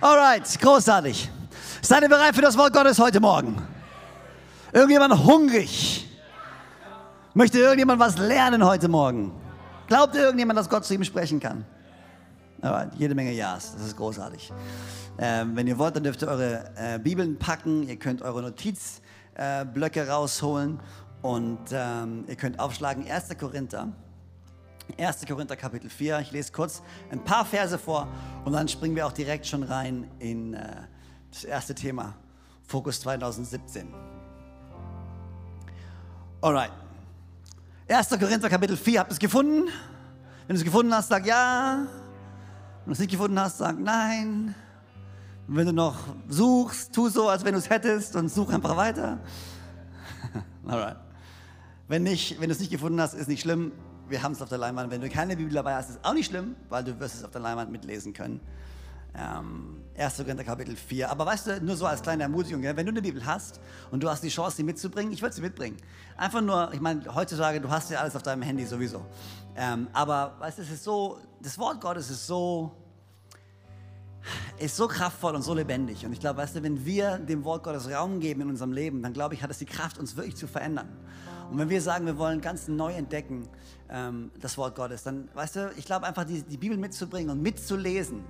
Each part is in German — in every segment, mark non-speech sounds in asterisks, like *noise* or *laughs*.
Alright, großartig. Seid ihr bereit für das Wort Gottes heute Morgen? Irgendjemand hungrig? Möchte irgendjemand was lernen heute Morgen? Glaubt irgendjemand, dass Gott zu ihm sprechen kann? Alright, jede Menge Ja's, das ist großartig. Ähm, wenn ihr wollt, dann dürft ihr eure äh, Bibeln packen, ihr könnt eure Notizblöcke äh, rausholen und ähm, ihr könnt aufschlagen 1. Korinther 1. Korinther Kapitel 4. Ich lese kurz ein paar Verse vor und dann springen wir auch direkt schon rein in äh, das erste Thema, Fokus 2017. Alright. 1. Korinther Kapitel 4. Habt ihr es gefunden? Wenn du es gefunden hast, sag ja. Wenn du es nicht gefunden hast, sag nein. Wenn du noch suchst, tu so, als wenn du es hättest und such einfach weiter. *laughs* Alright. Wenn, nicht, wenn du es nicht gefunden hast, ist nicht schlimm wir haben es auf der Leinwand. Wenn du keine Bibel dabei hast, ist auch nicht schlimm, weil du wirst es auf der Leinwand mitlesen können. Ähm, 1. Korinther Kapitel 4. Aber weißt du, nur so als kleine Ermutigung, wenn du eine Bibel hast und du hast die Chance, sie mitzubringen, ich würde sie mitbringen. Einfach nur, ich meine, heutzutage, du hast ja alles auf deinem Handy sowieso. Ähm, aber weißt du, es ist so, das Wort Gottes ist so, ist so kraftvoll und so lebendig. Und ich glaube, weißt du, wenn wir dem Wort Gottes Raum geben in unserem Leben, dann glaube ich, hat es die Kraft, uns wirklich zu verändern. Und wenn wir sagen, wir wollen ganz neu entdecken, ähm, das Wort Gottes, dann, weißt du, ich glaube einfach, die, die Bibel mitzubringen und mitzulesen,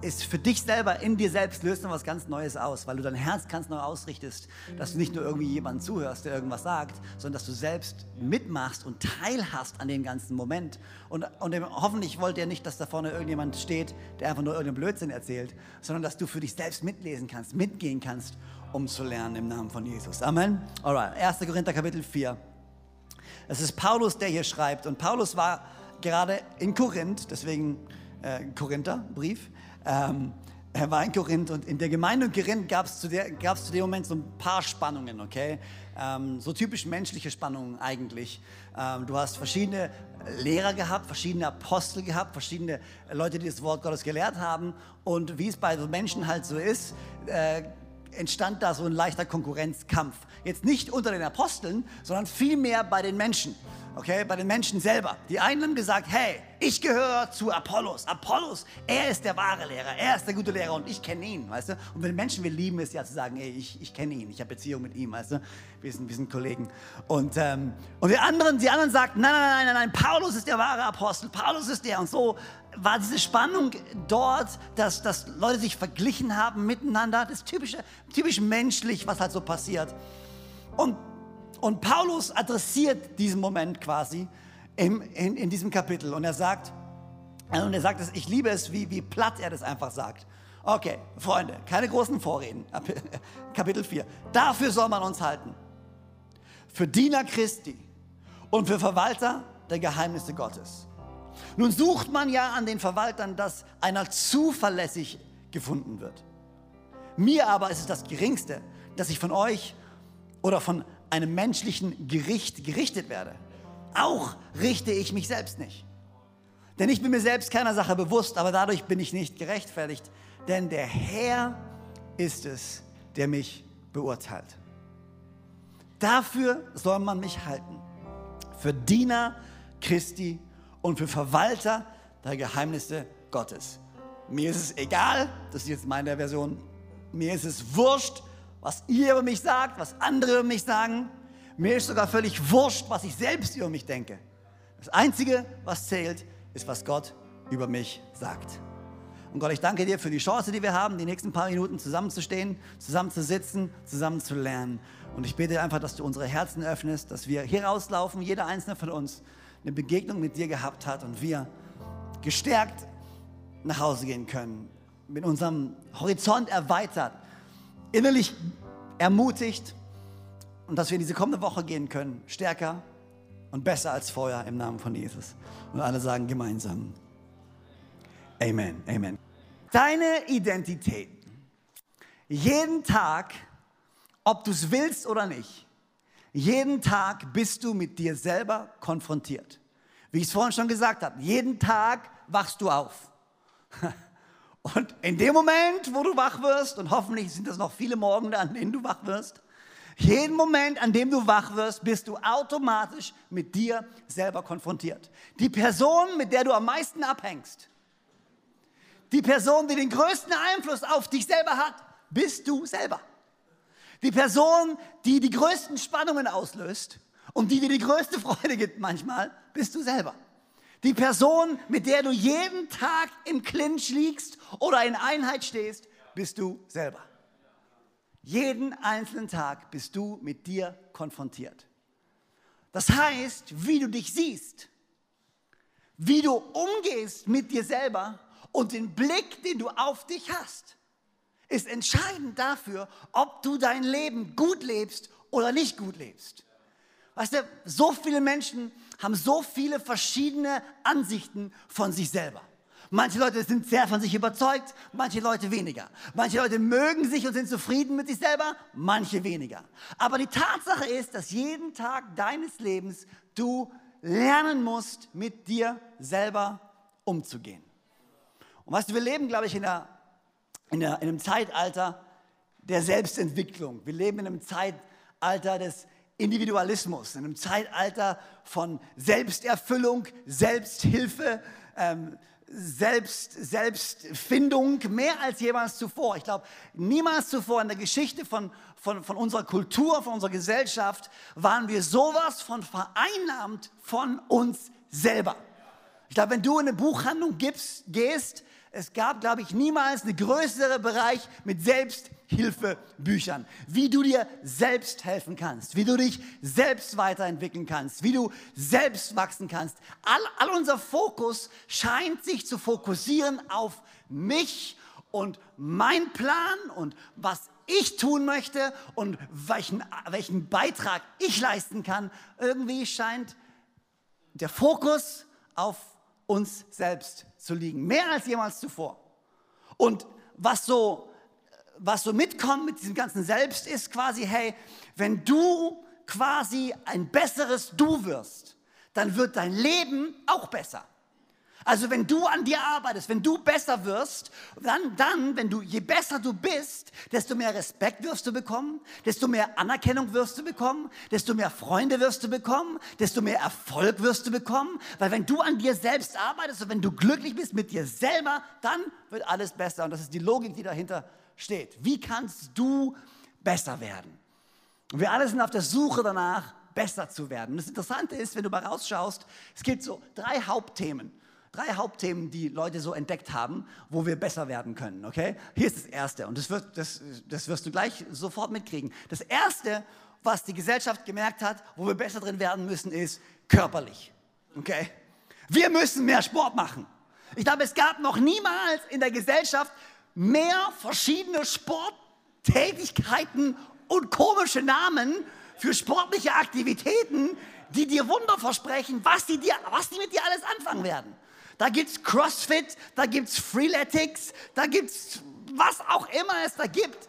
ist für dich selber, in dir selbst, löst noch was ganz Neues aus, weil du dein Herz ganz neu ausrichtest, dass du nicht nur irgendwie jemanden zuhörst, der irgendwas sagt, sondern dass du selbst mitmachst und teilhast an dem ganzen Moment. Und, und hoffentlich wollt ihr nicht, dass da vorne irgendjemand steht, der einfach nur irgendeinen Blödsinn erzählt, sondern dass du für dich selbst mitlesen kannst, mitgehen kannst, um zu lernen im Namen von Jesus. Amen. Alright, 1. Korinther Kapitel 4. Es ist Paulus, der hier schreibt. Und Paulus war gerade in Korinth, deswegen äh, Korintherbrief. Ähm, er war in Korinth und in der Gemeinde Korinth gab es zu, zu dem Moment so ein paar Spannungen, okay? Ähm, so typisch menschliche Spannungen eigentlich. Ähm, du hast verschiedene Lehrer gehabt, verschiedene Apostel gehabt, verschiedene Leute, die das Wort Gottes gelehrt haben. Und wie es bei so Menschen halt so ist, äh, entstand da so ein leichter Konkurrenzkampf. Jetzt nicht unter den Aposteln, sondern vielmehr bei den Menschen. Okay, bei den Menschen selber. Die einen haben gesagt, hey, ich gehöre zu Apollos. Apollos, er ist der wahre Lehrer, er ist der gute Lehrer und ich kenne ihn, weißt du? Und wenn Menschen, wir lieben es ja zu sagen, ey, ich, ich kenne ihn, ich habe Beziehung mit ihm, weißt du? Wir sind, wir sind Kollegen. Und, ähm, und die anderen, die anderen sagten, nein, nein, nein, nein, nein, Paulus ist der wahre Apostel, Paulus ist der. Und so war diese Spannung dort, dass, dass Leute sich verglichen haben miteinander. Das ist typisch, typisch menschlich, was halt so passiert. Und, und Paulus adressiert diesen Moment quasi im, in, in diesem Kapitel. Und er sagt, und er sagt, ich liebe es, wie, wie platt er das einfach sagt. Okay, Freunde, keine großen Vorreden. *laughs* Kapitel 4. Dafür soll man uns halten. Für Diener Christi und für Verwalter der Geheimnisse Gottes. Nun sucht man ja an den Verwaltern, dass einer zuverlässig gefunden wird. Mir aber ist es das Geringste, dass ich von euch oder von einem menschlichen Gericht gerichtet werde. Auch richte ich mich selbst nicht. Denn ich bin mir selbst keiner Sache bewusst, aber dadurch bin ich nicht gerechtfertigt. Denn der Herr ist es, der mich beurteilt. Dafür soll man mich halten. Für Diener Christi und für Verwalter der Geheimnisse Gottes. Mir ist es egal, das ist jetzt meine Version, mir ist es wurscht, was ihr über mich sagt, was andere über mich sagen. Mir ist sogar völlig wurscht, was ich selbst über mich denke. Das Einzige, was zählt, ist, was Gott über mich sagt. Und Gott, ich danke dir für die Chance, die wir haben, die nächsten paar Minuten zusammenzustehen, zusammenzusitzen, zusammen zu lernen. Und ich bete einfach, dass du unsere Herzen öffnest, dass wir hier rauslaufen, jeder einzelne von uns, eine Begegnung mit dir gehabt hat und wir gestärkt nach Hause gehen können, mit unserem Horizont erweitert, innerlich ermutigt und dass wir in diese kommende Woche gehen können, stärker und besser als vorher im Namen von Jesus. Und alle sagen gemeinsam, Amen, Amen. Deine Identität, jeden Tag, ob du es willst oder nicht, jeden Tag bist du mit dir selber konfrontiert. Wie ich es vorhin schon gesagt habe, jeden Tag wachst du auf. *laughs* Und in dem Moment, wo du wach wirst, und hoffentlich sind das noch viele Morgen, an denen du wach wirst, jeden Moment, an dem du wach wirst, bist du automatisch mit dir selber konfrontiert. Die Person, mit der du am meisten abhängst, Die Person, die den größten Einfluss auf dich selber hat, bist du selber. Die Person, die die größten Spannungen auslöst und die dir die größte *laughs* Freude gibt manchmal, bist du selber. Die Person, mit der du jeden Tag im Clinch liegst oder in Einheit stehst, bist du selber. Jeden einzelnen Tag bist du mit dir konfrontiert. Das heißt, wie du dich siehst, wie du umgehst mit dir selber und den Blick, den du auf dich hast, ist entscheidend dafür, ob du dein Leben gut lebst oder nicht gut lebst. Weißt du, so viele Menschen haben so viele verschiedene Ansichten von sich selber. Manche Leute sind sehr von sich überzeugt, manche Leute weniger. Manche Leute mögen sich und sind zufrieden mit sich selber, manche weniger. Aber die Tatsache ist, dass jeden Tag deines Lebens du lernen musst, mit dir selber umzugehen. Und weißt du, wir leben, glaube ich, in, einer, in, einem Zeitalter der Selbstentwicklung. Wir leben in einem Zeitalter des Individualismus, in einem Zeitalter von Selbsterfüllung, Selbsthilfe, ähm, Selbst, Selbstfindung, mehr als jemals zuvor. Ich glaube, niemals zuvor in der Geschichte von, von, von unserer Kultur, von unserer Gesellschaft waren wir sowas von vereinnahmt von uns selber. Ich glaube, wenn du in eine Buchhandlung gibst, gehst, es gab, glaube ich, niemals einen größeren Bereich mit Selbsthilfebüchern, wie du dir selbst helfen kannst, wie du dich selbst weiterentwickeln kannst, wie du selbst wachsen kannst. All, all unser Fokus scheint sich zu fokussieren auf mich und mein Plan und was ich tun möchte und welchen, welchen Beitrag ich leisten kann. Irgendwie scheint der Fokus auf uns selbst zu liegen, mehr als jemals zuvor. Und was so, was so mitkommt mit diesem ganzen Selbst ist quasi, hey, wenn du quasi ein besseres Du wirst, dann wird dein Leben auch besser. Also wenn du an dir arbeitest, wenn du besser wirst, dann, dann, wenn du, je besser du bist, desto mehr Respekt wirst du bekommen, desto mehr Anerkennung wirst du bekommen, desto mehr Freunde wirst du bekommen, desto mehr Erfolg wirst du bekommen. Weil wenn du an dir selbst arbeitest und wenn du glücklich bist mit dir selber, dann wird alles besser. Und das ist die Logik, die dahinter steht. Wie kannst du besser werden? Und wir alle sind auf der Suche danach, besser zu werden. Und das Interessante ist, wenn du mal rausschaust, es gibt so drei Hauptthemen drei Hauptthemen, die Leute so entdeckt haben, wo wir besser werden können. Okay? Hier ist das erste und das, wird, das, das wirst du gleich sofort mitkriegen. Das erste, was die Gesellschaft gemerkt hat, wo wir besser drin werden müssen, ist körperlich. Okay? Wir müssen mehr Sport machen. Ich glaube, es gab noch niemals in der Gesellschaft mehr verschiedene Sporttätigkeiten und komische Namen für sportliche Aktivitäten, die dir Wunder versprechen, was die, dir, was die mit dir alles anfangen werden da gibt es CrossFit, da gibt es Freeletics, da gibt es was auch immer es da gibt.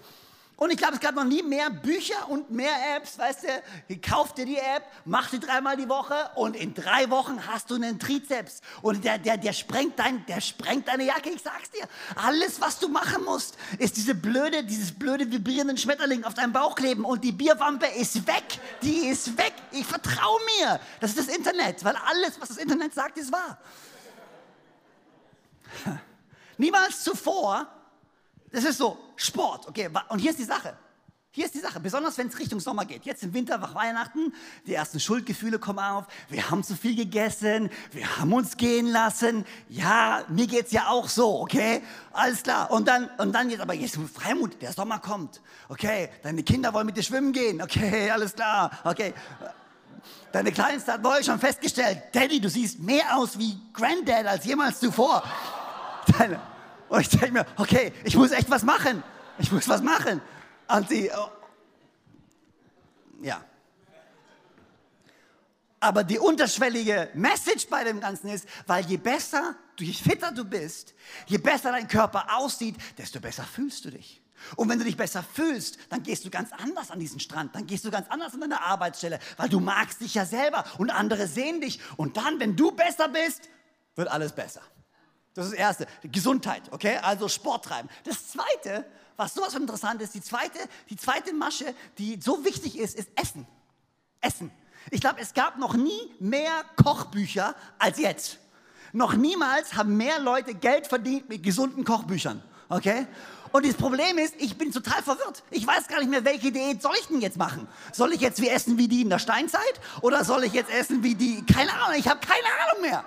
Und ich glaube, es gab noch nie mehr Bücher und mehr Apps, weißt du, kauf dir die App, mach sie dreimal die Woche und in drei Wochen hast du einen Trizeps. Und der, der, der, sprengt dein, der sprengt deine Jacke, ich sag's dir. Alles, was du machen musst, ist diese blöde, dieses blöde vibrierende Schmetterling auf deinem Bauch kleben und die Bierwampe ist weg. Die ist weg. Ich vertraue mir. Das ist das Internet, weil alles, was das Internet sagt, ist wahr. *laughs* Niemals zuvor, das ist so, Sport, okay, und hier ist die Sache. Hier ist die Sache, besonders wenn es Richtung Sommer geht. Jetzt im Winter, nach Weihnachten, die ersten Schuldgefühle kommen auf. Wir haben zu viel gegessen, wir haben uns gehen lassen. Ja, mir geht es ja auch so, okay? Alles klar. Und dann, und dann jetzt, aber jetzt Freimut, der Sommer kommt. Okay, deine Kinder wollen mit dir schwimmen gehen. Okay, *laughs* alles klar. Okay. Deine Kleinste hat neu schon festgestellt, Daddy, du siehst mehr aus wie Granddad als jemals zuvor. Deine, und ich denke mir, okay, ich muss echt was machen. Ich muss was machen. Und sie, oh, ja. Aber die unterschwellige Message bei dem Ganzen ist, weil je besser, je fitter du bist, je besser dein Körper aussieht, desto besser fühlst du dich. Und wenn du dich besser fühlst, dann gehst du ganz anders an diesen Strand, dann gehst du ganz anders an deine Arbeitsstelle, weil du magst dich ja selber und andere sehen dich. Und dann, wenn du besser bist, wird alles besser. Das ist das Erste. Gesundheit, okay? Also Sport treiben. Das Zweite, was sowas von interessant ist, die zweite, die zweite Masche, die so wichtig ist, ist Essen. Essen. Ich glaube, es gab noch nie mehr Kochbücher als jetzt. Noch niemals haben mehr Leute Geld verdient mit gesunden Kochbüchern. Okay? Und das Problem ist, ich bin total verwirrt. Ich weiß gar nicht mehr, welche Diät soll ich denn jetzt machen? Soll ich jetzt wie essen wie die in der Steinzeit? Oder soll ich jetzt essen wie die, keine Ahnung, ich habe keine Ahnung mehr.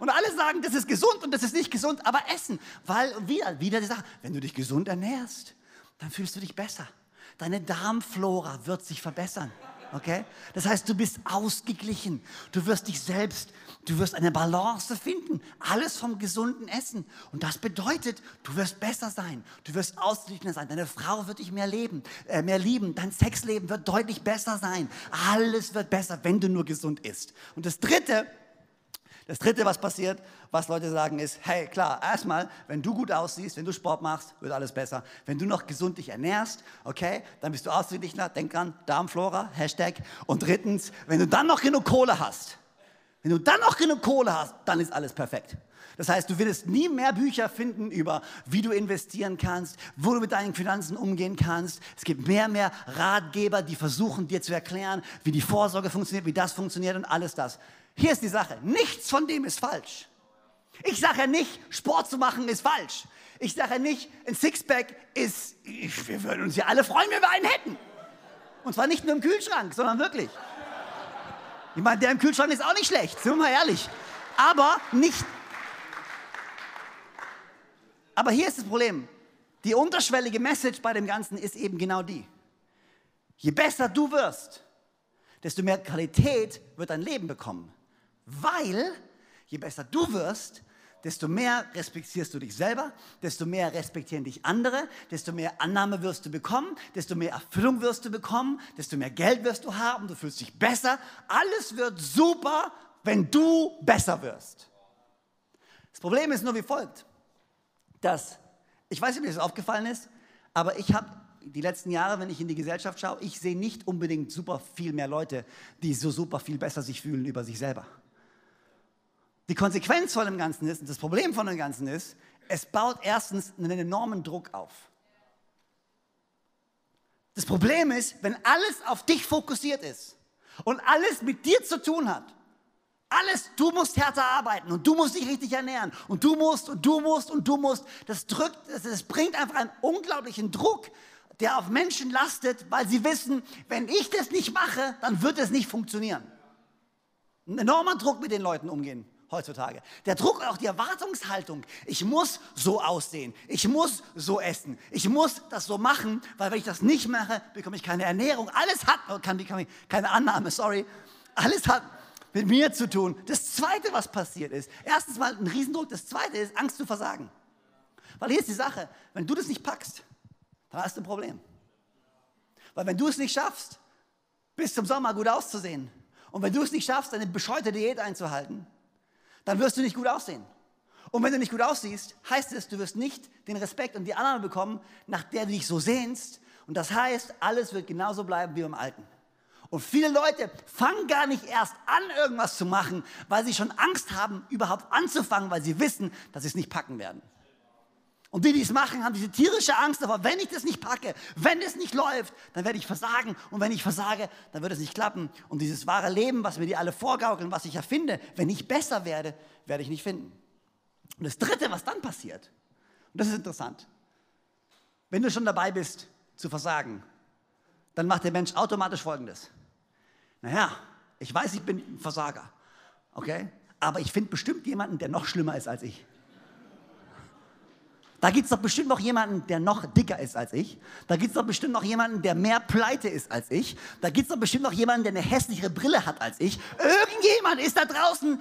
Und alle sagen, das ist gesund und das ist nicht gesund, aber essen. Weil, wieder, wieder die Sache, wenn du dich gesund ernährst, dann fühlst du dich besser. Deine Darmflora wird sich verbessern. Okay? Das heißt, du bist ausgeglichen. Du wirst dich selbst, du wirst eine Balance finden. Alles vom gesunden Essen. Und das bedeutet, du wirst besser sein. Du wirst ausgeglichener sein. Deine Frau wird dich mehr leben, äh, mehr lieben. Dein Sexleben wird deutlich besser sein. Alles wird besser, wenn du nur gesund isst. Und das dritte, das dritte, was passiert, was Leute sagen, ist, hey, klar, erstmal, wenn du gut aussiehst, wenn du Sport machst, wird alles besser. Wenn du noch gesund dich ernährst, okay, dann bist du ausgeglichener. Denk dran, Darmflora, Hashtag. Und drittens, wenn du dann noch genug Kohle hast, wenn du dann noch genug Kohle hast, dann ist alles perfekt. Das heißt, du wirst nie mehr Bücher finden über, wie du investieren kannst, wo du mit deinen Finanzen umgehen kannst. Es gibt mehr und mehr Ratgeber, die versuchen dir zu erklären, wie die Vorsorge funktioniert, wie das funktioniert und alles das. Hier ist die Sache, nichts von dem ist falsch. Ich sage ja nicht, Sport zu machen ist falsch. Ich sage ja nicht, ein Sixpack ist, wir würden uns ja alle freuen, wenn wir einen hätten. Und zwar nicht nur im Kühlschrank, sondern wirklich. Ich meine, der im Kühlschrank ist auch nicht schlecht, sind wir mal ehrlich. Aber nicht. Aber hier ist das Problem. Die unterschwellige Message bei dem Ganzen ist eben genau die. Je besser du wirst, desto mehr Qualität wird dein Leben bekommen. Weil, je besser du wirst, desto mehr respektierst du dich selber, desto mehr respektieren dich andere, desto mehr Annahme wirst du bekommen, desto mehr Erfüllung wirst du bekommen, desto mehr Geld wirst du haben, du fühlst dich besser. Alles wird super, wenn du besser wirst. Das Problem ist nur wie folgt, dass, ich weiß nicht, ob dir das aufgefallen ist, aber ich habe die letzten Jahre, wenn ich in die Gesellschaft schaue, ich sehe nicht unbedingt super viel mehr Leute, die so super viel besser sich fühlen über sich selber. Die Konsequenz von dem Ganzen ist, und das Problem von dem Ganzen ist, es baut erstens einen enormen Druck auf. Das Problem ist, wenn alles auf dich fokussiert ist und alles mit dir zu tun hat, alles, du musst härter arbeiten und du musst dich richtig ernähren und du musst und du musst und du musst, das drückt, das bringt einfach einen unglaublichen Druck, der auf Menschen lastet, weil sie wissen, wenn ich das nicht mache, dann wird es nicht funktionieren. Ein enormer Druck mit den Leuten umgehen heutzutage. Der Druck, auch die Erwartungshaltung. Ich muss so aussehen. Ich muss so essen. Ich muss das so machen, weil wenn ich das nicht mache, bekomme ich keine Ernährung. Alles hat, oh, kann, kann, keine Annahme, sorry. Alles hat mit mir zu tun. Das Zweite, was passiert ist, erstens mal ein Riesendruck. Das Zweite ist Angst zu versagen. Weil hier ist die Sache, wenn du das nicht packst, dann hast du ein Problem. Weil wenn du es nicht schaffst, bis zum Sommer gut auszusehen, und wenn du es nicht schaffst, eine bescheuerte Diät einzuhalten, dann wirst du nicht gut aussehen. Und wenn du nicht gut aussiehst, heißt es, du wirst nicht den Respekt und die Annahme bekommen, nach der du dich so sehnst. Und das heißt, alles wird genauso bleiben wie beim Alten. Und viele Leute fangen gar nicht erst an, irgendwas zu machen, weil sie schon Angst haben, überhaupt anzufangen, weil sie wissen, dass sie es nicht packen werden. Und die, die es machen, haben diese tierische Angst, aber wenn ich das nicht packe, wenn es nicht läuft, dann werde ich versagen. Und wenn ich versage, dann wird es nicht klappen. Und dieses wahre Leben, was mir die alle vorgaukeln, was ich erfinde, wenn ich besser werde, werde ich nicht finden. Und das Dritte, was dann passiert, und das ist interessant, wenn du schon dabei bist zu versagen, dann macht der Mensch automatisch Folgendes. Naja, ich weiß, ich bin ein Versager, okay? Aber ich finde bestimmt jemanden, der noch schlimmer ist als ich. Da gibt es doch bestimmt noch jemanden, der noch dicker ist als ich. Da gibt es doch bestimmt noch jemanden, der mehr pleite ist als ich. Da gibt es doch bestimmt noch jemanden, der eine hässlichere Brille hat als ich. Irgendjemand ist da draußen.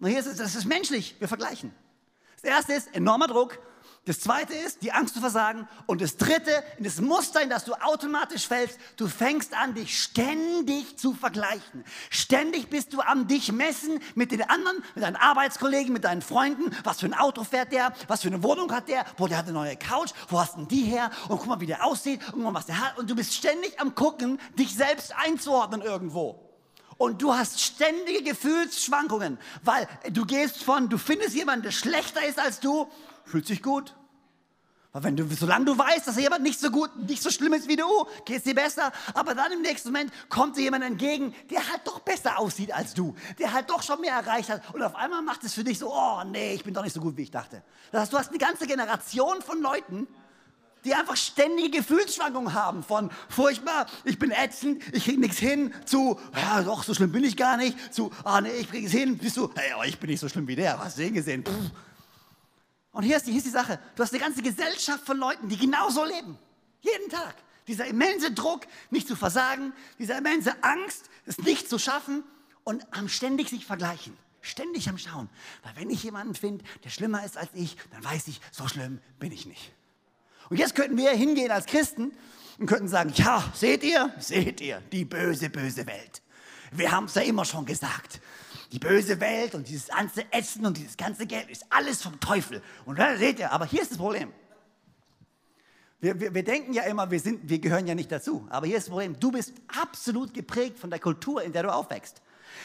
Und hier ist es, das ist menschlich. Wir vergleichen. Das erste ist enormer Druck. Das zweite ist die Angst zu versagen. Und das dritte, das Muster, in das du automatisch fällst, du fängst an, dich ständig zu vergleichen. Ständig bist du am dich messen mit den anderen, mit deinen Arbeitskollegen, mit deinen Freunden. Was für ein Auto fährt der? Was für eine Wohnung hat der? Wo der hat eine neue Couch? Wo hast denn die her? Und guck mal, wie der aussieht. Und guck mal, was der hat. Und du bist ständig am gucken, dich selbst einzuordnen irgendwo. Und du hast ständige Gefühlsschwankungen, weil du gehst von, du findest jemanden, der schlechter ist als du, fühlt sich gut. Weil wenn du, solange du weißt, dass jemand nicht so gut, nicht so schlimm ist wie du, geht es dir besser. Aber dann im nächsten Moment kommt dir jemand entgegen, der halt doch besser aussieht als du, der halt doch schon mehr erreicht hat. Und auf einmal macht es für dich so, oh nee, ich bin doch nicht so gut, wie ich dachte. Das heißt, du hast eine ganze Generation von Leuten, die einfach ständige Gefühlsschwankungen haben von furchtbar, ich bin ätzend, ich krieg nichts hin, zu, ja doch, so schlimm bin ich gar nicht, zu, ah nee, ich krieg es hin, bist du, hey, aber ich bin nicht so schlimm wie der, hast du den gesehen? Pff und hier ist, die, hier ist die Sache, du hast eine ganze Gesellschaft von Leuten, die genauso leben. Jeden Tag. Dieser immense Druck, nicht zu versagen, diese immense Angst, es nicht zu schaffen und am ständig sich vergleichen. Ständig am Schauen. Weil wenn ich jemanden finde, der schlimmer ist als ich, dann weiß ich, so schlimm bin ich nicht. Und jetzt könnten wir hingehen als Christen und könnten sagen, ja, seht ihr, seht ihr, die böse, böse Welt. Wir haben es ja immer schon gesagt die böse Welt und dieses ganze Essen und dieses ganze Geld ist alles vom Teufel. Und da seht ihr, aber hier ist das Problem. Wir, wir, wir, denken ja immer, wir, sind, wir gehören ja nicht dazu. Aber hier ist das Problem. Du bist absolut geprägt von der Kultur, in der du aufwächst.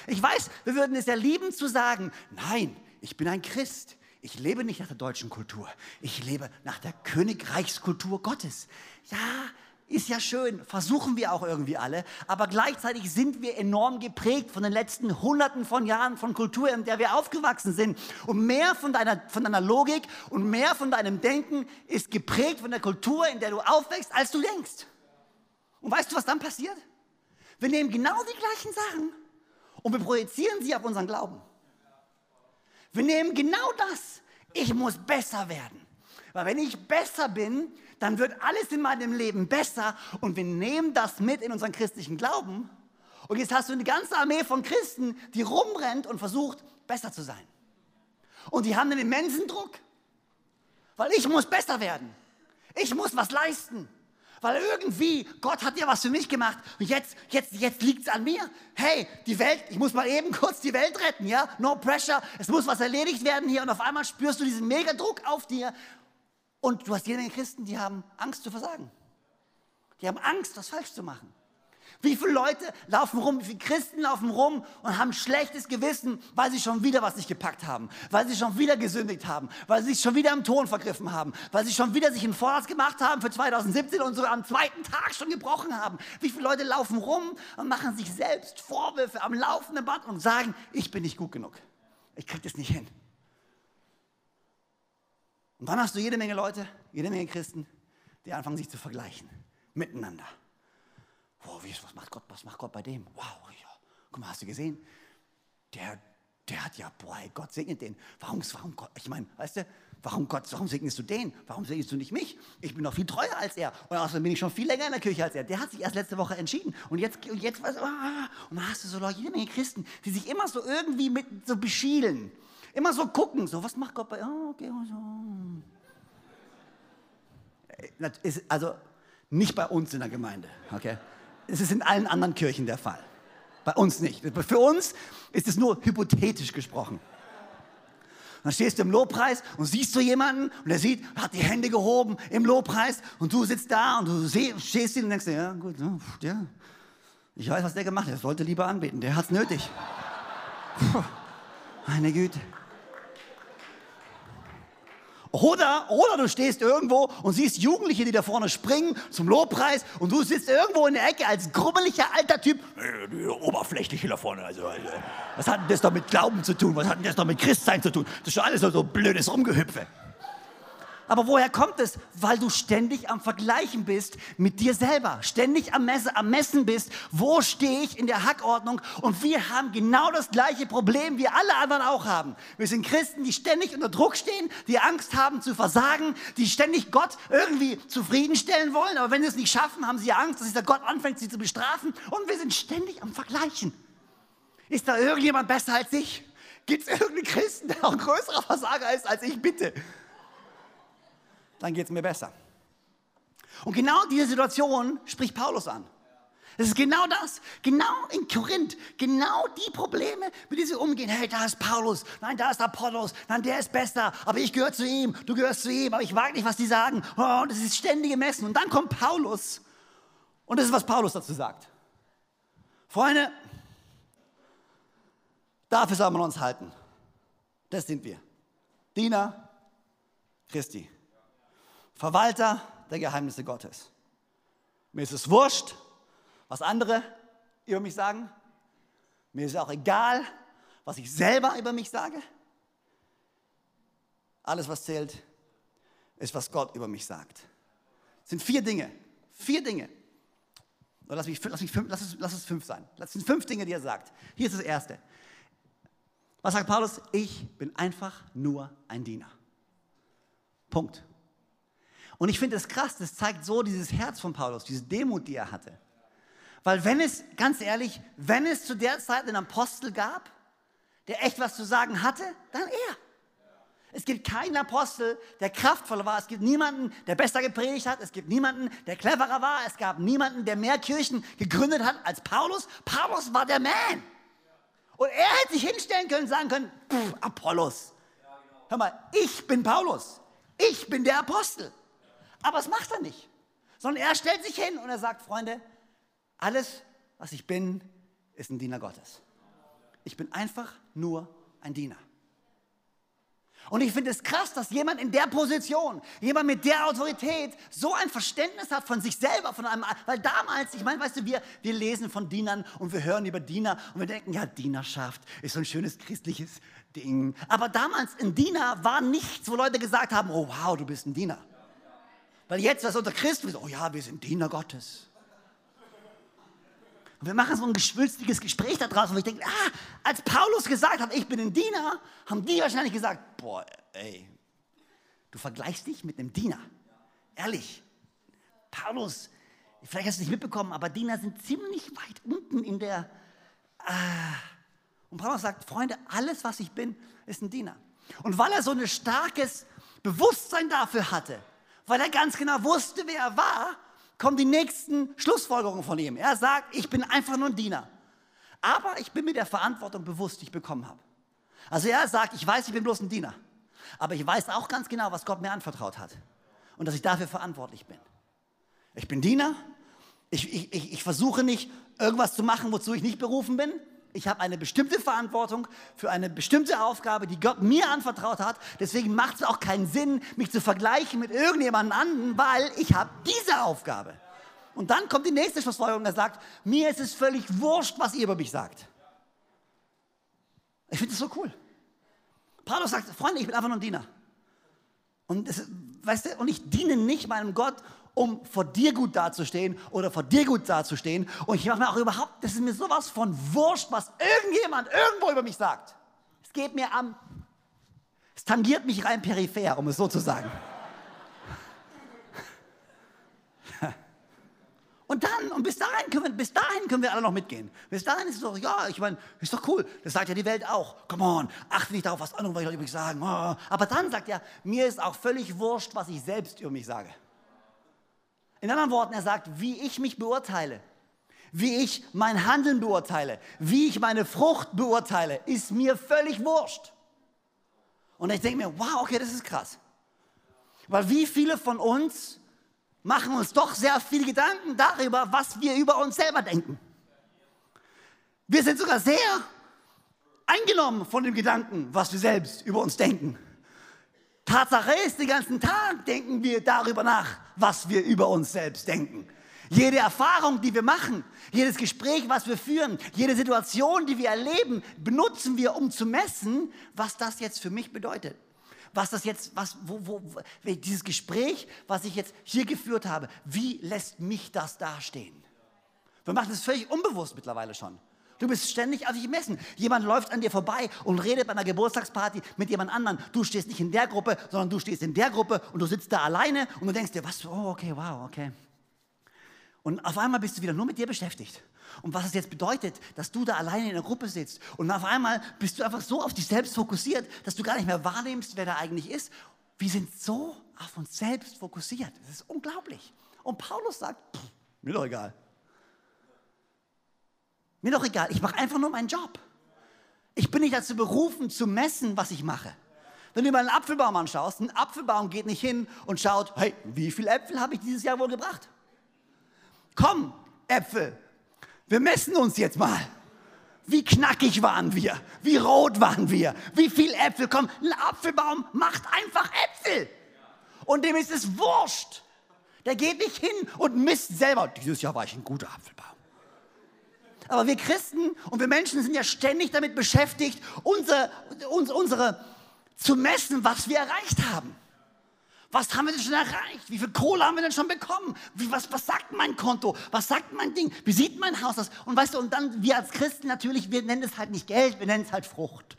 Ich weiß, wir würden es ja lieben zu sagen, nein, ich bin ein Christ. Ich lebe nicht nach der deutschen Kultur. Ich lebe nach der Königreichskultur Gottes. Ja, ist ja schön, versuchen wir auch irgendwie alle, aber gleichzeitig sind wir enorm geprägt von den letzten Hunderten von Jahren von Kultur, in der wir aufgewachsen sind. Und mehr von deiner, von deiner Logik und mehr von deinem Denken ist geprägt von der Kultur, in der du aufwächst, als du denkst. Und weißt du, was dann passiert? Wir nehmen genau die gleichen Sachen und wir projizieren sie auf unseren Glauben. Wir nehmen genau das. Ich muss besser werden. Weil wenn ich besser bin, dann wird alles in meinem Leben besser und wir nehmen das mit in unseren christlichen Glauben. Und jetzt hast du eine ganze Armee von Christen, die rumrennt und versucht, besser zu sein. Und die haben einen immensen Druck, weil ich muss besser werden. Ich muss was leisten. Weil irgendwie, Gott hat ja was für mich gemacht und jetzt, jetzt, jetzt liegt es an mir. Hey, die Welt, ich muss mal eben *laughs* kurz die Welt retten, ja? No pressure, es muss was erledigt werden hier und auf einmal spürst du diesen Megadruck auf dir und du hast jede Menge Christen, die haben Angst zu versagen. Die haben Angst, was falsch zu machen. Wie viele Leute laufen rum, wie viele Christen laufen rum und haben schlechtes Gewissen, weil sie schon wieder was nicht gepackt haben, weil sie schon wieder gesündigt haben, weil sie sich schon wieder im Ton vergriffen haben, weil sie schon wieder sich einen Vorsatz gemacht haben für 2017 und sogar am zweiten Tag schon gebrochen haben. Wie viele Leute laufen rum und machen sich selbst Vorwürfe am laufenden Band und sagen, ich bin nicht gut genug. Ich kriege das nicht hin. Und dann hast du jede Menge Leute, jede Menge Christen, die anfangen sich zu vergleichen. Miteinander. Wow, was macht Gott, was macht Gott bei dem? Wow, ja. Guck mal, hast du gesehen? Der, der hat ja, boah, Gott segnet den. Warum, warum Gott, ich meine, weißt du, warum Gott, warum segnest du den? Warum segnest du nicht mich? Ich bin noch viel treuer als er. Und außerdem bin ich schon viel länger in der Kirche als er. Der hat sich erst letzte Woche entschieden. Und jetzt, und jetzt, was, ah, und dann hast du so Leute, jede Menge Christen, die sich immer so irgendwie mit so beschielen. Immer so gucken, so, was macht Gott bei, oh, okay, so. Also nicht bei uns in der Gemeinde, okay? Es ist in allen anderen Kirchen der Fall. Bei uns nicht. Für uns ist es nur hypothetisch gesprochen. Dann stehst du im Lobpreis und siehst du jemanden und der sieht, hat die Hände gehoben im Lobpreis und du sitzt da und du stehst ihn und denkst dir, ja gut, ja, ich weiß, was der gemacht hat, er sollte lieber anbeten, der hat es nötig. Puh, meine Güte. Oder, oder du stehst irgendwo und siehst Jugendliche, die da vorne springen zum Lobpreis und du sitzt irgendwo in der Ecke als grummeliger alter Typ, äh, die oberflächliche da vorne. Also, also, was hat denn das doch mit Glauben zu tun? Was hat denn das doch mit Christsein zu tun? Das ist schon alles so, so blödes Rumgehüpfe. Aber woher kommt es? Weil du ständig am Vergleichen bist mit dir selber, ständig am, Messe, am Messen bist. Wo stehe ich in der Hackordnung? Und wir haben genau das gleiche Problem, wie alle anderen auch haben. Wir sind Christen, die ständig unter Druck stehen, die Angst haben zu versagen, die ständig Gott irgendwie zufriedenstellen wollen. Aber wenn sie es nicht schaffen, haben sie Angst, dass dieser Gott anfängt, sie zu bestrafen. Und wir sind ständig am Vergleichen. Ist da irgendjemand besser als ich? Gibt es irgendeinen Christen, der auch größerer Versager ist als ich? Bitte dann geht es mir besser. Und genau diese Situation spricht Paulus an. Es ist genau das, genau in Korinth, genau die Probleme, mit denen sie umgehen. Hey, da ist Paulus, nein, da ist Apollos, nein, der ist besser, aber ich gehöre zu ihm, du gehörst zu ihm, aber ich wage nicht, was die sagen. Oh, das ist ständige Messen. Und dann kommt Paulus und das ist, was Paulus dazu sagt. Freunde, dafür soll man uns halten. Das sind wir. Diener Christi. Verwalter der Geheimnisse Gottes. Mir ist es wurscht, was andere über mich sagen. Mir ist auch egal, was ich selber über mich sage. Alles, was zählt, ist, was Gott über mich sagt. Es sind vier Dinge. Vier Dinge. Oder lass, mich, lass, mich lass, es, lass es fünf sein. Das sind fünf Dinge, die er sagt. Hier ist das erste. Was sagt Paulus? Ich bin einfach nur ein Diener. Punkt. Und ich finde es krass, das zeigt so dieses Herz von Paulus, diese Demut, die er hatte. Weil wenn es, ganz ehrlich, wenn es zu der Zeit einen Apostel gab, der echt was zu sagen hatte, dann er. Es gibt keinen Apostel, der kraftvoller war. Es gibt niemanden, der besser gepredigt hat. Es gibt niemanden, der cleverer war. Es gab niemanden, der mehr Kirchen gegründet hat als Paulus. Paulus war der Man. Und er hätte sich hinstellen können und sagen können, Apollos. Hör mal, ich bin Paulus. Ich bin der Apostel. Aber das macht er nicht. Sondern er stellt sich hin und er sagt, Freunde, alles, was ich bin, ist ein Diener Gottes. Ich bin einfach nur ein Diener. Und ich finde es krass, dass jemand in der Position, jemand mit der Autorität so ein Verständnis hat von sich selber, von einem, weil damals, ich meine, weißt du, wir, wir lesen von Dienern und wir hören über Diener und wir denken, ja, Dienerschaft ist so ein schönes christliches Ding. Aber damals ein Diener war nichts, wo Leute gesagt haben, oh wow, du bist ein Diener. Weil jetzt, was unter Christen ist, oh ja, wir sind Diener Gottes. Und wir machen so ein geschwülstiges Gespräch da draußen, wo ich denke, ah, als Paulus gesagt hat, ich bin ein Diener, haben die wahrscheinlich gesagt, boah, ey, du vergleichst dich mit einem Diener. Ehrlich. Paulus, vielleicht hast du es nicht mitbekommen, aber Diener sind ziemlich weit unten in der... Ah. Und Paulus sagt, Freunde, alles, was ich bin, ist ein Diener. Und weil er so ein starkes Bewusstsein dafür hatte, weil er ganz genau wusste, wer er war, kommen die nächsten Schlussfolgerungen von ihm. Er sagt, ich bin einfach nur ein Diener. Aber ich bin mir der Verantwortung bewusst, die ich bekommen habe. Also er sagt, ich weiß, ich bin bloß ein Diener. Aber ich weiß auch ganz genau, was Gott mir anvertraut hat. Und dass ich dafür verantwortlich bin. Ich bin Diener. Ich, ich, ich, ich versuche nicht, irgendwas zu machen, wozu ich nicht berufen bin. Ich habe eine bestimmte Verantwortung für eine bestimmte Aufgabe, die Gott mir anvertraut hat. Deswegen macht es auch keinen Sinn, mich zu vergleichen mit irgendjemand anderen, weil ich habe diese Aufgabe. Und dann kommt die nächste Schlussfolgerung, er sagt, mir ist es völlig wurscht, was ihr über mich sagt. Ich finde das so cool. Paulus sagt, Freunde, ich bin einfach nur ein Diener. Und, das, weißt du, und ich diene nicht meinem Gott, um vor dir gut dazustehen oder vor dir gut dazustehen. Und ich mache mir auch überhaupt, das ist mir sowas von wurscht, was irgendjemand irgendwo über mich sagt. Es geht mir am, es tangiert mich rein peripher, um es so zu sagen. *laughs* Und dann, und bis dahin können wir, bis dahin können wir alle noch mitgehen. Bis dahin ist es doch, ja, ich meine, ist doch cool. Das sagt ja die Welt auch. Come on, achte nicht darauf, was andere über mich sagen. Aber dann sagt er, mir ist auch völlig wurscht, was ich selbst über mich sage. In anderen Worten, er sagt, wie ich mich beurteile, wie ich mein Handeln beurteile, wie ich meine Frucht beurteile, ist mir völlig wurscht. Und ich denke mir, wow, okay, das ist krass. Weil wie viele von uns machen uns doch sehr viele Gedanken darüber, was wir über uns selber denken. Wir sind sogar sehr eingenommen von dem Gedanken, was wir selbst über uns denken. Tatsache ist, den ganzen Tag denken wir darüber nach, was wir über uns selbst denken. Jede Erfahrung, die wir machen, jedes Gespräch, was wir führen, jede Situation, die wir erleben, benutzen wir, um zu messen, was das jetzt für mich bedeutet. Was das jetzt, was, wo, wo, dieses Gespräch, was ich jetzt hier geführt habe, wie lässt mich das dastehen? Wir machen das völlig unbewusst mittlerweile schon. Du bist ständig auf dich messen. Jemand läuft an dir vorbei und redet bei einer Geburtstagsparty mit jemand anderem. Du stehst nicht in der Gruppe, sondern du stehst in der Gruppe und du sitzt da alleine und du denkst dir, was, oh, okay, wow, okay. Und auf einmal bist du wieder nur mit dir beschäftigt. Und was es jetzt bedeutet, dass du da alleine in der Gruppe sitzt. Und auf einmal bist du einfach so auf dich selbst fokussiert, dass du gar nicht mehr wahrnimmst, wer da eigentlich ist. Wir sind so auf uns selbst fokussiert. Das ist unglaublich. Und Paulus sagt, pff, mir doch egal. Mir doch egal, ich mache einfach nur meinen Job. Ich bin nicht dazu berufen, zu messen, was ich mache. Wenn du mal einen Apfelbaum anschaust, ein Apfelbaum geht nicht hin und schaut, hey, wie viele Äpfel habe ich dieses Jahr wohl gebracht? Komm, Äpfel, wir messen uns jetzt mal. Wie knackig waren wir? Wie rot waren wir? Wie viele Äpfel? Komm, ein Apfelbaum macht einfach Äpfel. Und dem ist es wurscht. Der geht nicht hin und misst selber. Dieses Jahr war ich ein guter Apfelbaum. Aber wir Christen und wir Menschen sind ja ständig damit beschäftigt, unsere, unsere zu messen, was wir erreicht haben. Was haben wir denn schon erreicht? Wie viel Kohle haben wir denn schon bekommen? Wie, was, was sagt mein Konto? Was sagt mein Ding? Wie sieht mein Haus aus? Und weißt du, und dann, wir als Christen natürlich, wir nennen es halt nicht Geld, wir nennen es halt Frucht.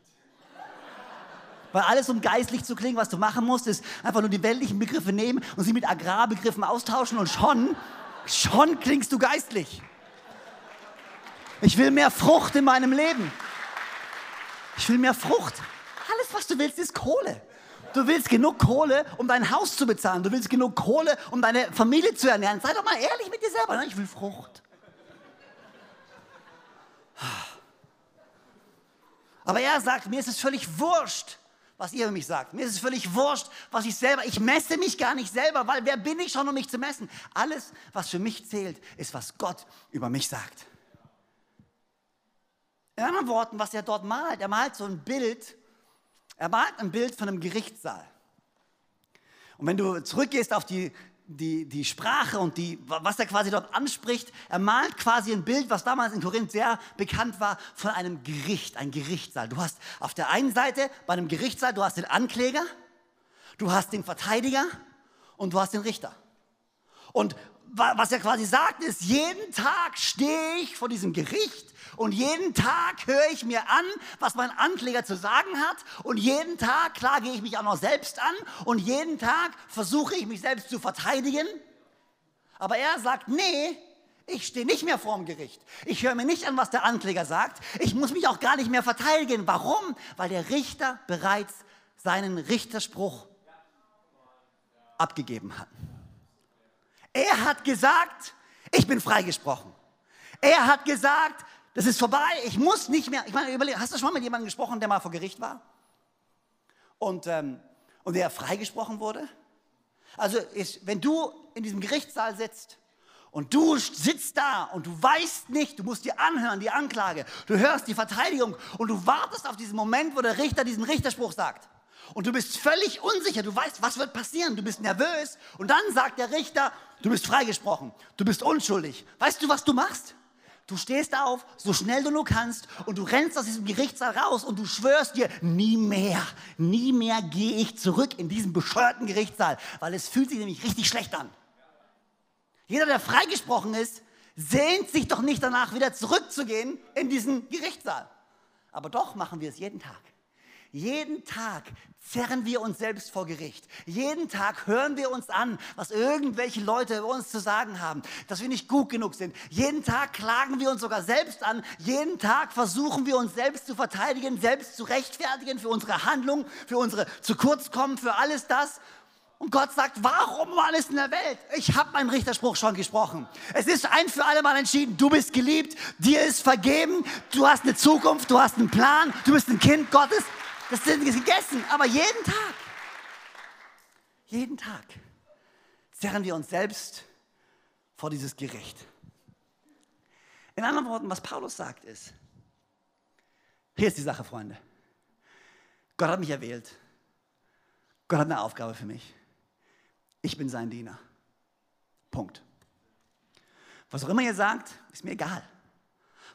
Weil alles, um geistlich zu klingen, was du machen musst, ist einfach nur die weltlichen Begriffe nehmen und sie mit Agrarbegriffen austauschen und schon, schon klingst du geistlich. Ich will mehr Frucht in meinem Leben. Ich will mehr Frucht. Alles, was du willst, ist Kohle. Du willst genug Kohle, um dein Haus zu bezahlen. Du willst genug Kohle, um deine Familie zu ernähren. Sei doch mal ehrlich mit dir selber. Ich will Frucht. Aber er sagt, mir ist es völlig wurscht, was ihr über mich sagt. Mir ist es völlig wurscht, was ich selber, ich messe mich gar nicht selber, weil wer bin ich schon, um mich zu messen? Alles, was für mich zählt, ist, was Gott über mich sagt. In anderen Worten, was er dort malt, er malt so ein Bild er malt ein Bild von einem Gerichtssaal. Und wenn du zurückgehst auf die, die, die Sprache und die, was er quasi dort anspricht, er malt quasi ein Bild, was damals in Korinth sehr bekannt war, von einem Gericht, ein Gerichtssaal. Du hast auf der einen Seite bei einem Gerichtssaal, du hast den Ankläger, du hast den Verteidiger und du hast den Richter. Und was er quasi sagt, ist, jeden Tag stehe ich vor diesem Gericht und jeden Tag höre ich mir an, was mein Ankläger zu sagen hat und jeden Tag klage ich mich auch noch selbst an und jeden Tag versuche ich mich selbst zu verteidigen. Aber er sagt, nee, ich stehe nicht mehr vor dem Gericht. Ich höre mir nicht an, was der Ankläger sagt. Ich muss mich auch gar nicht mehr verteidigen. Warum? Weil der Richter bereits seinen Richterspruch abgegeben hat. Er hat gesagt, ich bin freigesprochen. Er hat gesagt, das ist vorbei, ich muss nicht mehr. Ich meine, überleg, hast du schon mal mit jemandem gesprochen, der mal vor Gericht war? Und, ähm, und der freigesprochen wurde? Also, ist, wenn du in diesem Gerichtssaal sitzt und du sitzt da und du weißt nicht, du musst dir anhören, die Anklage, du hörst die Verteidigung und du wartest auf diesen Moment, wo der Richter diesen Richterspruch sagt. Und du bist völlig unsicher, du weißt, was wird passieren, du bist nervös und dann sagt der Richter, du bist freigesprochen, du bist unschuldig. Weißt du, was du machst? Du stehst auf, so schnell du nur kannst, und du rennst aus diesem Gerichtssaal raus und du schwörst dir, nie mehr, nie mehr gehe ich zurück in diesen bescheuerten Gerichtssaal, weil es fühlt sich nämlich richtig schlecht an. Jeder, der freigesprochen ist, sehnt sich doch nicht danach, wieder zurückzugehen in diesen Gerichtssaal. Aber doch machen wir es jeden Tag. Jeden Tag zerren wir uns selbst vor Gericht. Jeden Tag hören wir uns an, was irgendwelche Leute über uns zu sagen haben, dass wir nicht gut genug sind. Jeden Tag klagen wir uns sogar selbst an. Jeden Tag versuchen wir uns selbst zu verteidigen, selbst zu rechtfertigen für unsere Handlung, für unsere zu kurz kommen, für alles das. Und Gott sagt, warum alles in der Welt? Ich habe meinen Richterspruch schon gesprochen. Es ist ein für alle Mal entschieden. Du bist geliebt, dir ist vergeben, du hast eine Zukunft, du hast einen Plan, du bist ein Kind Gottes. Das sind gegessen, aber jeden Tag, jeden Tag zerren wir uns selbst vor dieses Gericht. In anderen Worten, was Paulus sagt ist, hier ist die Sache, Freunde. Gott hat mich erwählt. Gott hat eine Aufgabe für mich. Ich bin sein Diener. Punkt. Was auch immer ihr sagt, ist mir egal.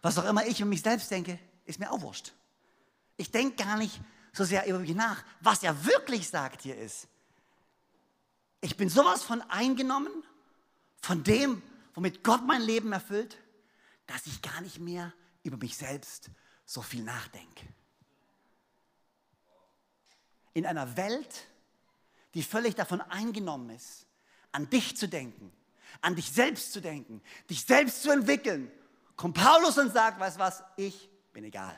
Was auch immer ich um mich selbst denke, ist mir auch wurscht. Ich denke gar nicht so sehr über mich nach. Was er wirklich sagt hier ist, ich bin sowas von eingenommen, von dem, womit Gott mein Leben erfüllt, dass ich gar nicht mehr über mich selbst so viel nachdenke. In einer Welt, die völlig davon eingenommen ist, an dich zu denken, an dich selbst zu denken, dich selbst zu entwickeln, kommt Paulus und sagt, weißt was, ich bin egal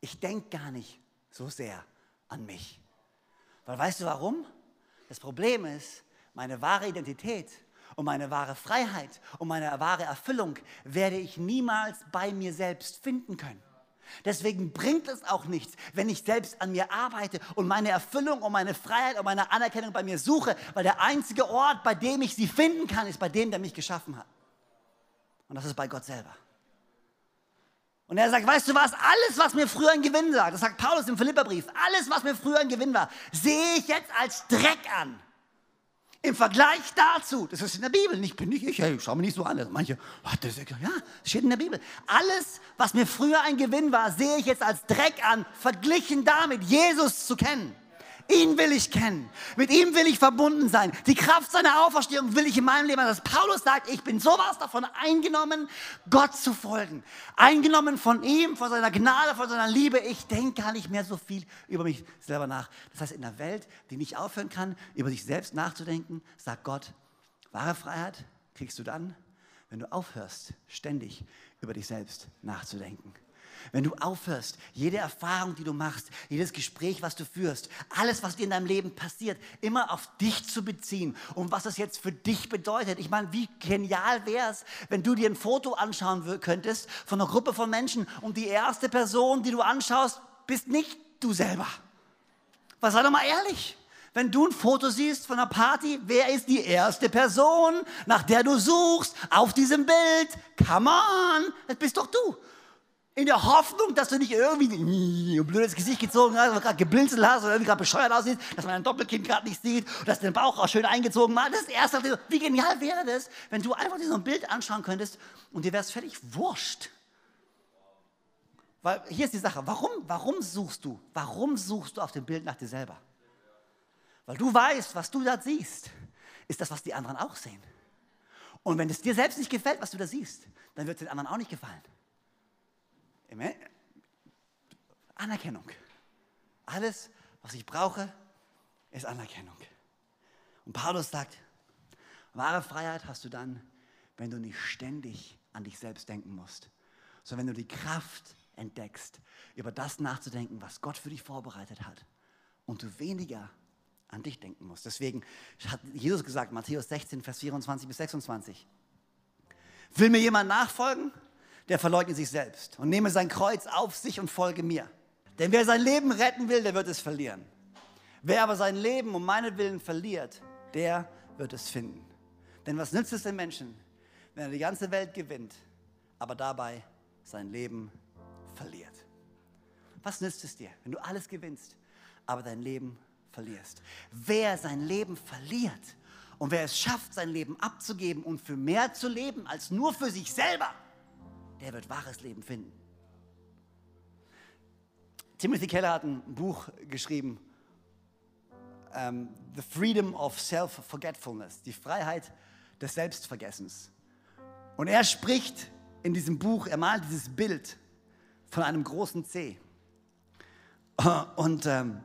ich denke gar nicht so sehr an mich. Weil weißt du warum? Das Problem ist, meine wahre Identität und meine wahre Freiheit und meine wahre Erfüllung werde ich niemals bei mir selbst finden können. Deswegen bringt es auch nichts, wenn ich selbst an mir arbeite und meine Erfüllung und meine Freiheit und meine Anerkennung bei mir suche, weil der einzige Ort, bei dem ich sie finden kann, ist bei dem, der mich geschaffen hat. Und das ist bei Gott selber. Und er sagt, weißt du was, alles, was mir früher ein Gewinn war, das sagt Paulus im Philipperbrief, alles, was mir früher ein Gewinn war, sehe ich jetzt als Dreck an. Im Vergleich dazu, das ist in der Bibel, nicht bin ich, ich hey, schau mir nicht so an. Manche, oh, das ist, ja, das steht in der Bibel. Alles, was mir früher ein Gewinn war, sehe ich jetzt als Dreck an, verglichen damit, Jesus zu kennen. Ihn will ich kennen. Mit ihm will ich verbunden sein. Die Kraft seiner Auferstehung will ich in meinem Leben. Dass Paulus sagt, ich bin sowas davon eingenommen, Gott zu folgen. Eingenommen von ihm, von seiner Gnade, von seiner Liebe. Ich denke gar nicht mehr so viel über mich selber nach. Das heißt, in einer Welt, die nicht aufhören kann, über sich selbst nachzudenken, sagt Gott, wahre Freiheit kriegst du dann, wenn du aufhörst, ständig über dich selbst nachzudenken. Wenn du aufhörst, jede Erfahrung, die du machst, jedes Gespräch, was du führst, alles, was dir in deinem Leben passiert, immer auf dich zu beziehen und was das jetzt für dich bedeutet. Ich meine, wie genial wäre es, wenn du dir ein Foto anschauen könntest von einer Gruppe von Menschen und die erste Person, die du anschaust, bist nicht du selber. Was sei doch mal ehrlich. Wenn du ein Foto siehst von einer Party, wer ist die erste Person, nach der du suchst auf diesem Bild? Come on, das bist doch du. In der Hoffnung, dass du nicht irgendwie ein blödes Gesicht gezogen hast oder gerade geblinzelt hast oder irgendwie gerade bescheuert aussiehst, dass man ein Doppelkind gerade nicht sieht und dass dein Bauch auch schön eingezogen war. Das ist erst, wie genial wäre das, wenn du einfach dir so ein Bild anschauen könntest und dir wäre es völlig wurscht. Weil hier ist die Sache, warum, warum suchst du? Warum suchst du auf dem Bild nach dir selber? Weil du weißt, was du da siehst, ist das, was die anderen auch sehen. Und wenn es dir selbst nicht gefällt, was du da siehst, dann wird es den anderen auch nicht gefallen. Anerkennung. Alles, was ich brauche, ist Anerkennung. Und Paulus sagt, wahre Freiheit hast du dann, wenn du nicht ständig an dich selbst denken musst, sondern wenn du die Kraft entdeckst, über das nachzudenken, was Gott für dich vorbereitet hat und du weniger an dich denken musst. Deswegen hat Jesus gesagt, Matthäus 16, Vers 24 bis 26, will mir jemand nachfolgen? Der verleugne sich selbst und nehme sein Kreuz auf sich und folge mir. Denn wer sein Leben retten will, der wird es verlieren. Wer aber sein Leben um meinetwillen verliert, der wird es finden. Denn was nützt es den Menschen, wenn er die ganze Welt gewinnt, aber dabei sein Leben verliert? Was nützt es dir, wenn du alles gewinnst, aber dein Leben verlierst? Wer sein Leben verliert und wer es schafft, sein Leben abzugeben und für mehr zu leben als nur für sich selber, der wird wahres Leben finden. Timothy Keller hat ein Buch geschrieben, um, ähm, The Freedom of Self-Forgetfulness, die Freiheit des Selbstvergessens. Und er spricht in diesem Buch, er malt dieses Bild von einem großen C. Und, ähm,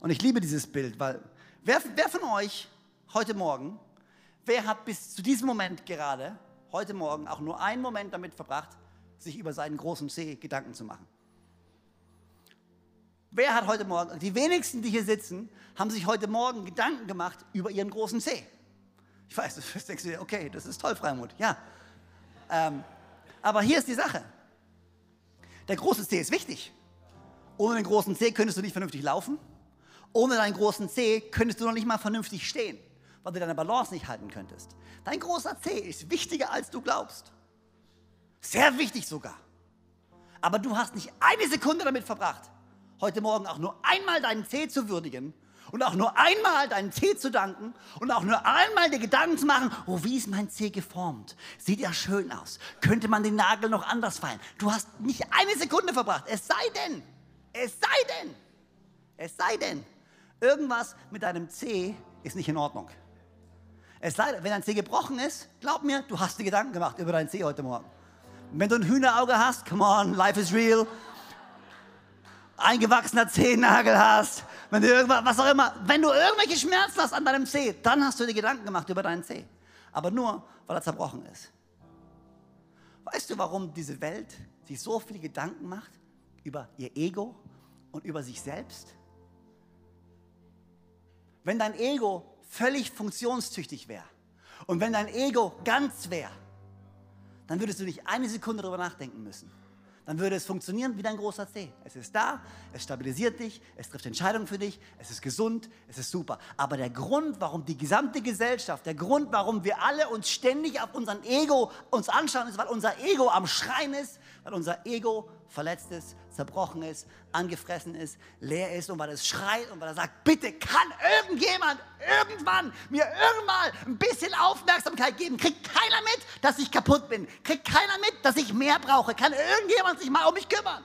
und ich liebe dieses Bild, weil wer, wer von euch heute Morgen, wer hat bis zu diesem Moment gerade, heute Morgen, auch nur einen Moment damit verbracht, sich über seinen großen See Gedanken zu machen. Wer hat heute Morgen, die wenigsten, die hier sitzen, haben sich heute Morgen Gedanken gemacht über ihren großen See. Ich weiß, das denkst du dir, okay, das ist toll, Freimut, ja. Ähm, aber hier ist die Sache. Der große See ist wichtig. Ohne den großen See könntest du nicht vernünftig laufen. Ohne deinen großen See könntest du noch nicht mal vernünftig stehen, weil du deine Balance nicht halten könntest. Dein großer See ist wichtiger, als du glaubst. Sehr wichtig sogar. Aber du hast nicht eine Sekunde damit verbracht, heute Morgen auch nur einmal deinen Zeh zu würdigen und auch nur einmal deinen Zeh zu danken und auch nur einmal dir Gedanken zu machen, oh, wie ist mein Zeh geformt? Sieht ja schön aus. Könnte man den Nagel noch anders fallen? Du hast nicht eine Sekunde verbracht. Es sei denn, es sei denn, es sei denn, irgendwas mit deinem Zeh ist nicht in Ordnung. Es sei denn, wenn dein Zeh gebrochen ist, glaub mir, du hast dir Gedanken gemacht über deinen Zeh heute Morgen. Wenn du ein Hühnerauge hast, come on, life is real. Eingewachsener Zehennagel hast, wenn du irgendwas, was auch immer, wenn du irgendwelche Schmerzen hast an deinem Zeh, dann hast du dir Gedanken gemacht über deinen Zeh. Aber nur, weil er zerbrochen ist. Weißt du, warum diese Welt sich so viele Gedanken macht über ihr Ego und über sich selbst? Wenn dein Ego völlig funktionstüchtig wäre und wenn dein Ego ganz wäre, dann würdest du nicht eine Sekunde darüber nachdenken müssen. Dann würde es funktionieren wie dein großer C. Es ist da, es stabilisiert dich, es trifft Entscheidungen für dich, es ist gesund, es ist super. Aber der Grund, warum die gesamte Gesellschaft, der Grund, warum wir alle uns ständig auf unseren Ego uns anschauen, ist, weil unser Ego am Schreien ist, weil unser Ego verletzt ist, zerbrochen ist, angefressen ist, leer ist und weil es schreit und weil er sagt, bitte kann irgendjemand irgendwann mir irgendwann ein bisschen Aufmerksamkeit geben. Kriegt keiner mit, dass ich kaputt bin. Kriegt keiner mit, dass ich mehr brauche. Kann irgendjemand sich mal um mich kümmern?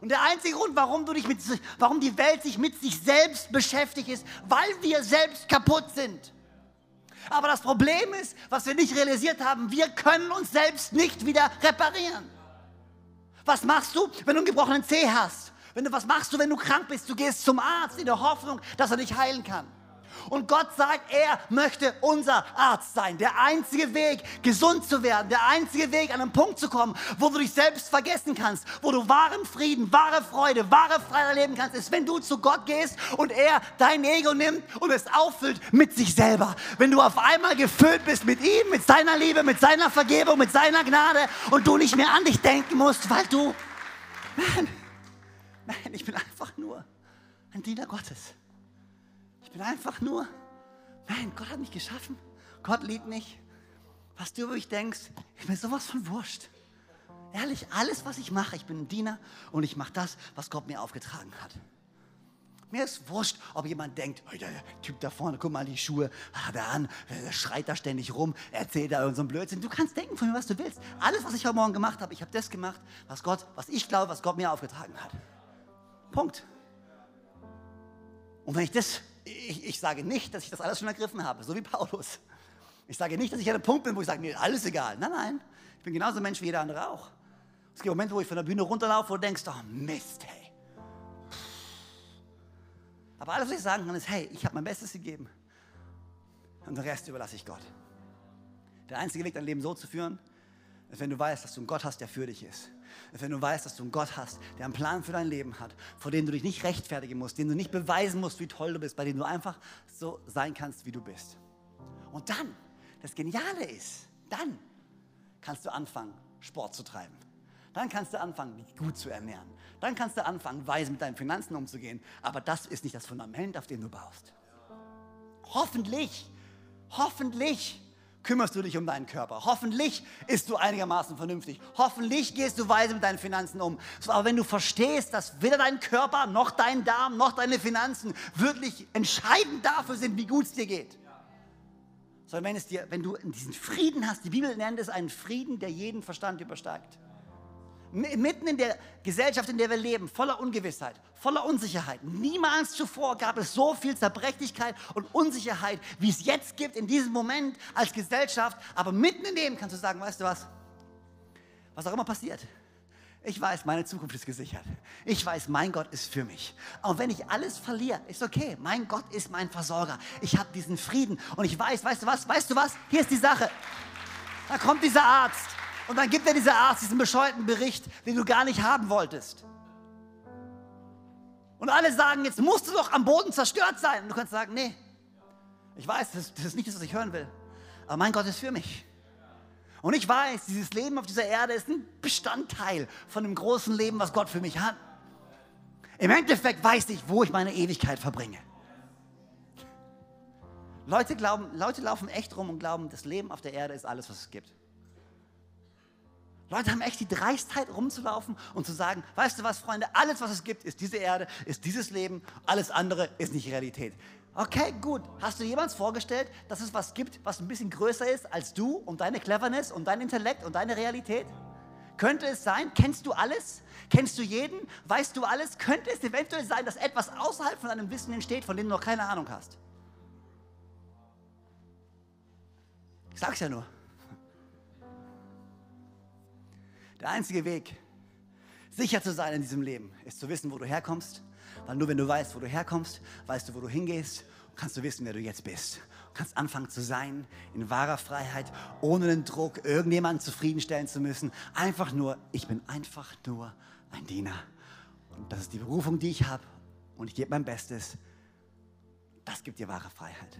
Und der einzige Grund, warum, du dich mit, warum die Welt sich mit sich selbst beschäftigt, ist, weil wir selbst kaputt sind. Aber das Problem ist, was wir nicht realisiert haben, wir können uns selbst nicht wieder reparieren. Was machst du, wenn du einen gebrochenen Zeh hast? Wenn du, was machst du, wenn du krank bist? Du gehst zum Arzt in der Hoffnung, dass er dich heilen kann. Und Gott sagt, er möchte unser Arzt sein. Der einzige Weg, gesund zu werden, der einzige Weg, an einen Punkt zu kommen, wo du dich selbst vergessen kannst, wo du wahren Frieden, wahre Freude, wahre Freiheit erleben kannst, ist, wenn du zu Gott gehst und er dein Ego nimmt und es auffüllt mit sich selber. Wenn du auf einmal gefüllt bist mit ihm, mit seiner Liebe, mit seiner Vergebung, mit seiner Gnade und du nicht mehr an dich denken musst, weil du, nein, nein, ich bin einfach nur ein Diener Gottes. Ich bin einfach nur, nein, Gott hat mich geschaffen. Gott liebt mich. Was du über mich denkst, ich bin sowas von wurscht. Ehrlich, alles, was ich mache, ich bin ein Diener und ich mache das, was Gott mir aufgetragen hat. Mir ist wurscht, ob jemand denkt, oh, der Typ da vorne, guck mal die Schuhe, hat er an, der schreit da ständig rum, erzählt da irgendeinen Blödsinn. Du kannst denken von mir, was du willst. Alles, was ich heute Morgen gemacht habe, ich habe das gemacht, was Gott, was ich glaube, was Gott mir aufgetragen hat. Punkt. Und wenn ich das ich, ich sage nicht, dass ich das alles schon ergriffen habe, so wie Paulus. Ich sage nicht, dass ich an einem Punkt bin, wo ich sage, mir alles egal. Nein, nein, ich bin genauso ein Mensch wie jeder andere auch. Es gibt Momente, wo ich von der Bühne runterlaufe und denkst, oh Mist, hey. Aber alles, was ich sagen kann, ist, hey, ich habe mein Bestes gegeben. Und den Rest überlasse ich Gott. Der einzige Weg, dein Leben so zu führen, ist, wenn du weißt, dass du einen Gott hast, der für dich ist wenn du weißt, dass du einen Gott hast, der einen Plan für dein Leben hat, vor dem du dich nicht rechtfertigen musst, dem du nicht beweisen musst, wie toll du bist, bei dem du einfach so sein kannst, wie du bist. Und dann, das Geniale ist, dann kannst du anfangen, Sport zu treiben. Dann kannst du anfangen, dich gut zu ernähren. Dann kannst du anfangen, weise mit deinen Finanzen umzugehen. Aber das ist nicht das Fundament, auf dem du baust. Hoffentlich, hoffentlich kümmerst du dich um deinen Körper. Hoffentlich isst du einigermaßen vernünftig. Hoffentlich gehst du weise mit deinen Finanzen um. Aber wenn du verstehst, dass weder dein Körper noch dein Darm noch deine Finanzen wirklich entscheidend dafür sind, wie gut es dir geht, sondern wenn, es dir, wenn du diesen Frieden hast, die Bibel nennt es einen Frieden, der jeden Verstand übersteigt mitten in der Gesellschaft, in der wir leben, voller Ungewissheit, voller Unsicherheit. Niemals zuvor gab es so viel Zerbrechlichkeit und Unsicherheit, wie es jetzt gibt in diesem Moment als Gesellschaft. Aber mitten in dem kannst du sagen, weißt du was? Was auch immer passiert. Ich weiß, meine Zukunft ist gesichert. Ich weiß, mein Gott ist für mich. Und wenn ich alles verliere, ist okay. Mein Gott ist mein Versorger. Ich habe diesen Frieden und ich weiß, weißt du was? Weißt du was? Hier ist die Sache. Da kommt dieser Arzt und dann gibt er dieser Arzt diesen bescheuerten Bericht, den du gar nicht haben wolltest. Und alle sagen, jetzt musst du doch am Boden zerstört sein. Und du kannst sagen, nee, ich weiß, das, das ist nicht das, was ich hören will. Aber mein Gott ist für mich. Und ich weiß, dieses Leben auf dieser Erde ist ein Bestandteil von dem großen Leben, was Gott für mich hat. Im Endeffekt weiß ich, wo ich meine Ewigkeit verbringe. Leute, glauben, Leute laufen echt rum und glauben, das Leben auf der Erde ist alles, was es gibt. Leute haben echt die Dreistheit rumzulaufen und zu sagen, weißt du was, Freunde, alles, was es gibt, ist diese Erde, ist dieses Leben, alles andere ist nicht Realität. Okay, gut. Hast du jemals vorgestellt, dass es was gibt, was ein bisschen größer ist als du und deine Cleverness und dein Intellekt und deine Realität? Könnte es sein? Kennst du alles? Kennst du jeden? Weißt du alles? Könnte es eventuell sein, dass etwas außerhalb von deinem Wissen entsteht, von dem du noch keine Ahnung hast? Ich sag's ja nur. Der einzige Weg, sicher zu sein in diesem Leben, ist zu wissen, wo du herkommst. Weil nur wenn du weißt, wo du herkommst, weißt du, wo du hingehst, kannst du wissen, wer du jetzt bist. Du kannst anfangen zu sein in wahrer Freiheit, ohne den Druck, irgendjemanden zufriedenstellen zu müssen. Einfach nur, ich bin einfach nur ein Diener. Und das ist die Berufung, die ich habe. Und ich gebe mein Bestes. Das gibt dir wahre Freiheit.